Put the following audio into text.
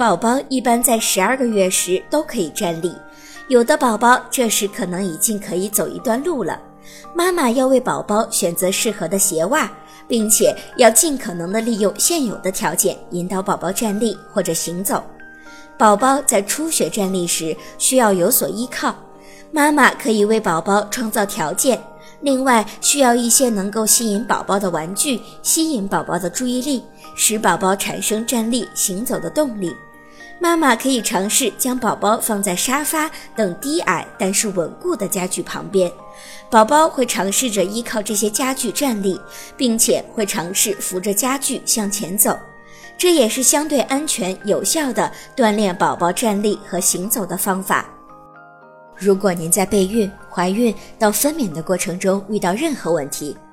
宝宝一般在十二个月时都可以站立，有的宝宝这时可能已经可以走一段路了。妈妈要为宝宝选择适合的鞋袜，并且要尽可能的利用现有的条件引导宝宝站立或者行走。宝宝在初学站立时需要有所依靠，妈妈可以为宝宝创造条件。另外，需要一些能够吸引宝宝的玩具，吸引宝宝的注意力，使宝宝产生站立行走的动力。妈妈可以尝试将宝宝放在沙发等低矮但是稳固的家具旁边，宝宝会尝试着依靠这些家具站立，并且会尝试扶着家具向前走，这也是相对安全有效的锻炼宝宝站立和行走的方法。如果您在备孕、怀孕到分娩的过程中遇到任何问题，